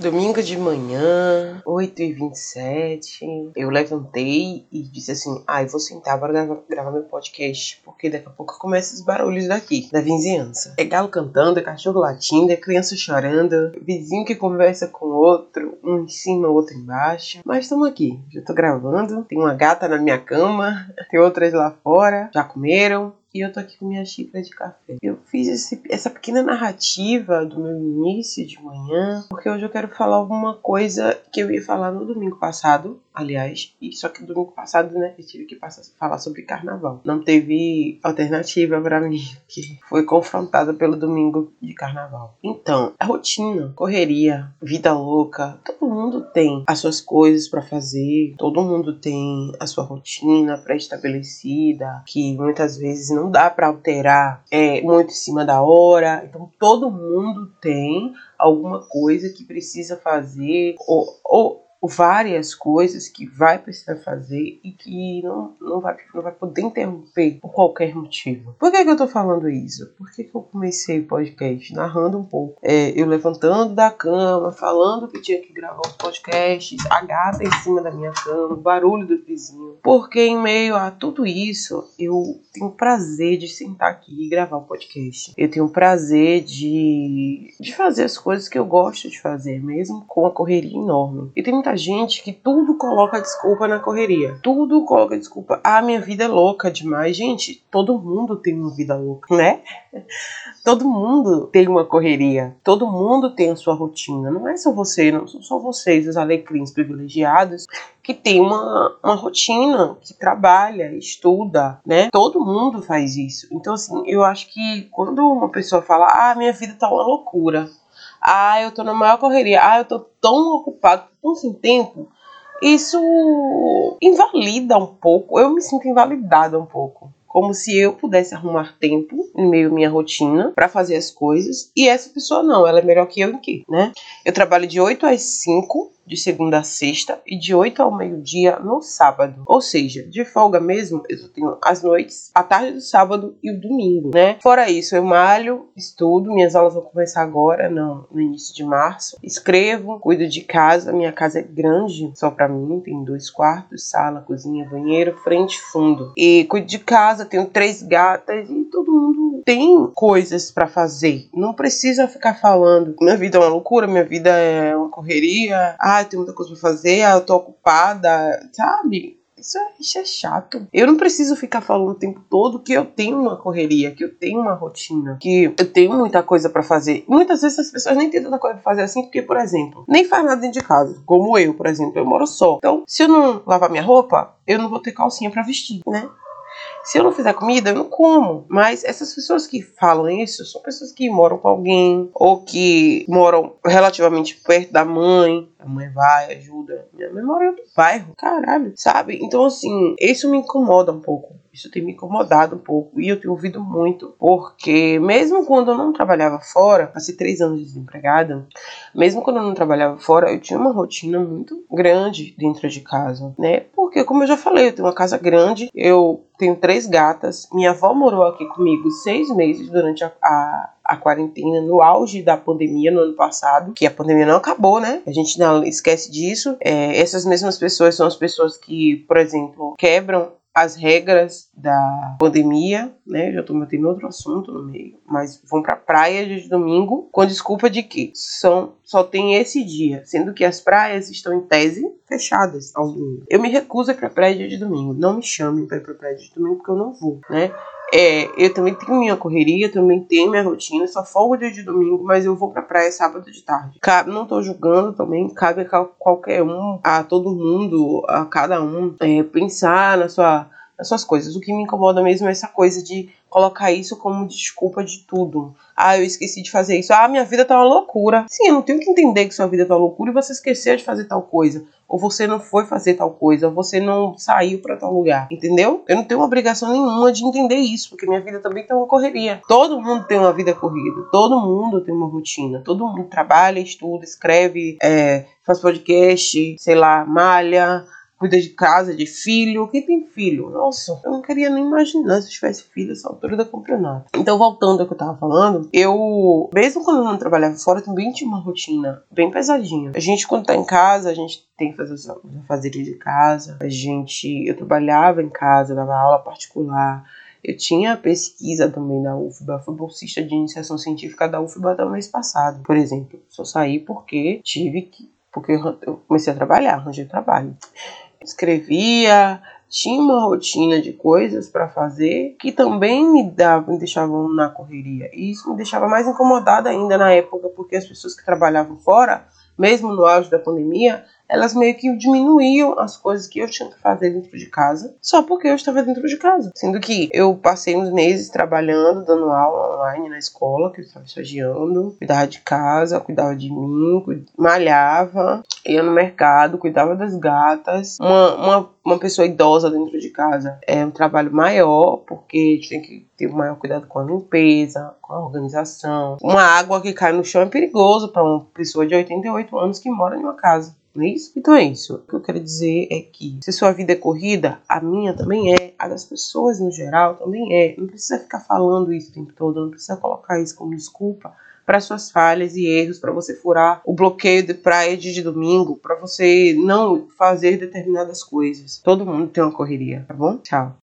Domingo de manhã, 8h27, eu levantei e disse assim: Ah, eu vou sentar para gravar, gravar, meu podcast, porque daqui a pouco começa os barulhos daqui, da vizinhança. É galo cantando, é cachorro latindo, é criança chorando, vizinho que conversa com outro, um em cima, outro embaixo. Mas estamos aqui, já tô gravando, tem uma gata na minha cama, tem outras lá fora, já comeram, e eu tô aqui com minha xícara de café. Eu fiz esse, essa pequena narrativa do meu início de manhã, porque hoje eu quero falar alguma coisa que eu ia falar no domingo passado, aliás, e só que domingo passado, né, eu tive que passar, falar sobre carnaval. Não teve alternativa para mim, que foi confrontada pelo domingo de carnaval. Então, a rotina, correria, vida louca, todo mundo tem as suas coisas para fazer, todo mundo tem a sua rotina pré-estabelecida, que muitas vezes não dá para alterar é, muito em cima da hora. Então todo mundo tem alguma coisa que precisa fazer ou, ou várias coisas que vai precisar fazer e que não, não, vai, não vai poder interromper por qualquer motivo. Por que, que eu tô falando isso? Por que, que eu comecei o podcast narrando um pouco? É, eu levantando da cama, falando que tinha que gravar os podcasts, a gata em cima da minha cama, o barulho do vizinho. Porque em meio a tudo isso, eu tenho prazer de sentar aqui e gravar o podcast. Eu tenho prazer de, de fazer as coisas que eu gosto de fazer, mesmo com a correria enorme. E tem muita gente que tudo coloca desculpa na correria. Tudo coloca desculpa. Ah, minha vida é louca demais. Gente, todo mundo tem uma vida louca, né? Todo mundo tem uma correria. Todo mundo tem a sua rotina. Não é só você, não são só vocês, os alecrins privilegiados, que tem uma, uma rotina, que trabalha, estuda, né? Todo mundo faz isso. Então, assim, eu acho que quando uma pessoa fala, ah, minha vida tá uma loucura ah, eu tô na maior correria. Ah, eu tô tão ocupado, tão sem tempo. Isso invalida um pouco. Eu me sinto invalidada um pouco. Como se eu pudesse arrumar tempo em meio à minha rotina para fazer as coisas. E essa pessoa não, ela é melhor que eu em quê, né? Eu trabalho de 8 às 5 de segunda a sexta e de 8 ao meio-dia no sábado. Ou seja, de folga mesmo, eu tenho as noites, a tarde do sábado e o domingo, né? Fora isso, eu malho, estudo, minhas aulas vão começar agora, no, no início de março. Escrevo, cuido de casa, minha casa é grande, só para mim, tem dois quartos, sala, cozinha, banheiro, frente e fundo. E cuido de casa, tenho três gatas e todo mundo tem coisas para fazer. Não precisa ficar falando, minha vida é uma loucura, minha vida é uma correria. Ah, ah, eu tenho muita coisa pra fazer, ah, eu tô ocupada, sabe? Isso é, isso é chato. Eu não preciso ficar falando o tempo todo que eu tenho uma correria, que eu tenho uma rotina, que eu tenho muita coisa para fazer. Muitas vezes as pessoas nem têm tanta coisa pra fazer assim, porque, por exemplo, nem faz nada dentro de casa. Como eu, por exemplo, eu moro só. Então, se eu não lavar minha roupa, eu não vou ter calcinha para vestir, né? Se eu não fizer comida, eu não como. Mas essas pessoas que falam isso são pessoas que moram com alguém ou que moram relativamente perto da mãe. A mãe vai, ajuda. Minha mãe mora em outro bairro, caralho, sabe? Então, assim, isso me incomoda um pouco. Isso tem me incomodado um pouco e eu tenho ouvido muito, porque mesmo quando eu não trabalhava fora, passei três anos desempregada, mesmo quando eu não trabalhava fora, eu tinha uma rotina muito grande dentro de casa, né? Porque, como eu já falei, eu tenho uma casa grande, eu tenho três gatas, minha avó morou aqui comigo seis meses durante a, a a quarentena no auge da pandemia no ano passado, que a pandemia não acabou, né? A gente não esquece disso. É, essas mesmas pessoas são as pessoas que, por exemplo, quebram as regras da pandemia, né? Já tô metendo outro assunto no meio, mas vão pra praia de domingo com desculpa de que são, só tem esse dia, sendo que as praias estão em tese fechadas ao domingo. Eu me recuso a ir pra praia de domingo, não me chamem pra ir pra praia de domingo porque eu não vou, né? É, eu também tenho minha correria, também tenho minha rotina, só folgo dia de domingo, mas eu vou pra praia sábado de tarde. Não tô julgando também, cabe a qualquer um, a todo mundo, a cada um, é, pensar na sua, nas suas coisas. O que me incomoda mesmo é essa coisa de colocar isso como desculpa de tudo. Ah, eu esqueci de fazer isso. Ah, minha vida tá uma loucura. Sim, eu não tenho que entender que sua vida tá uma loucura e você esqueceu de fazer tal coisa. Ou você não foi fazer tal coisa, ou você não saiu para tal lugar, entendeu? Eu não tenho obrigação nenhuma de entender isso, porque minha vida também tem uma correria. Todo mundo tem uma vida corrida, todo mundo tem uma rotina, todo mundo trabalha, estuda, escreve, é, faz podcast, sei lá, malha, cuida de casa, de filho. Quem tem filho? Nossa, eu não queria nem imaginar se eu tivesse filho essa altura do campeonato. Então, voltando ao que eu tava falando, eu, mesmo quando eu não trabalhava fora, também tinha uma rotina bem pesadinha. A gente, quando tá em casa, a gente tem que fazer os afazeres de casa. A gente, eu trabalhava em casa, dava aula particular. Eu tinha pesquisa também da UFBA, fui bolsista de iniciação científica da UFBA até o mês passado, por exemplo. Só saí porque tive que. Porque eu comecei a trabalhar, arranjei trabalho. Escrevia, tinha uma rotina de coisas para fazer que também me, dava, me deixavam na correria. E isso me deixava mais incomodada ainda na época, porque as pessoas que trabalhavam fora, mesmo no auge da pandemia, elas meio que diminuíam as coisas que eu tinha que fazer dentro de casa, só porque eu estava dentro de casa. Sendo que eu passei uns meses trabalhando, dando aula online na escola, que eu estava estagiando, cuidava de casa, cuidava de mim, malhava, ia no mercado, cuidava das gatas. Uma, uma, uma pessoa idosa dentro de casa é um trabalho maior, porque tem que ter maior cuidado com a limpeza, com a organização. Uma água que cai no chão é perigoso para uma pessoa de 88 anos que mora em uma casa. Não é isso? Então é isso. O que eu quero dizer é que se sua vida é corrida, a minha também é, a das pessoas no geral também é. Não precisa ficar falando isso o tempo todo, não precisa colocar isso como desculpa para suas falhas e erros, para você furar o bloqueio de praia de domingo, para você não fazer determinadas coisas. Todo mundo tem uma correria, tá bom? Tchau.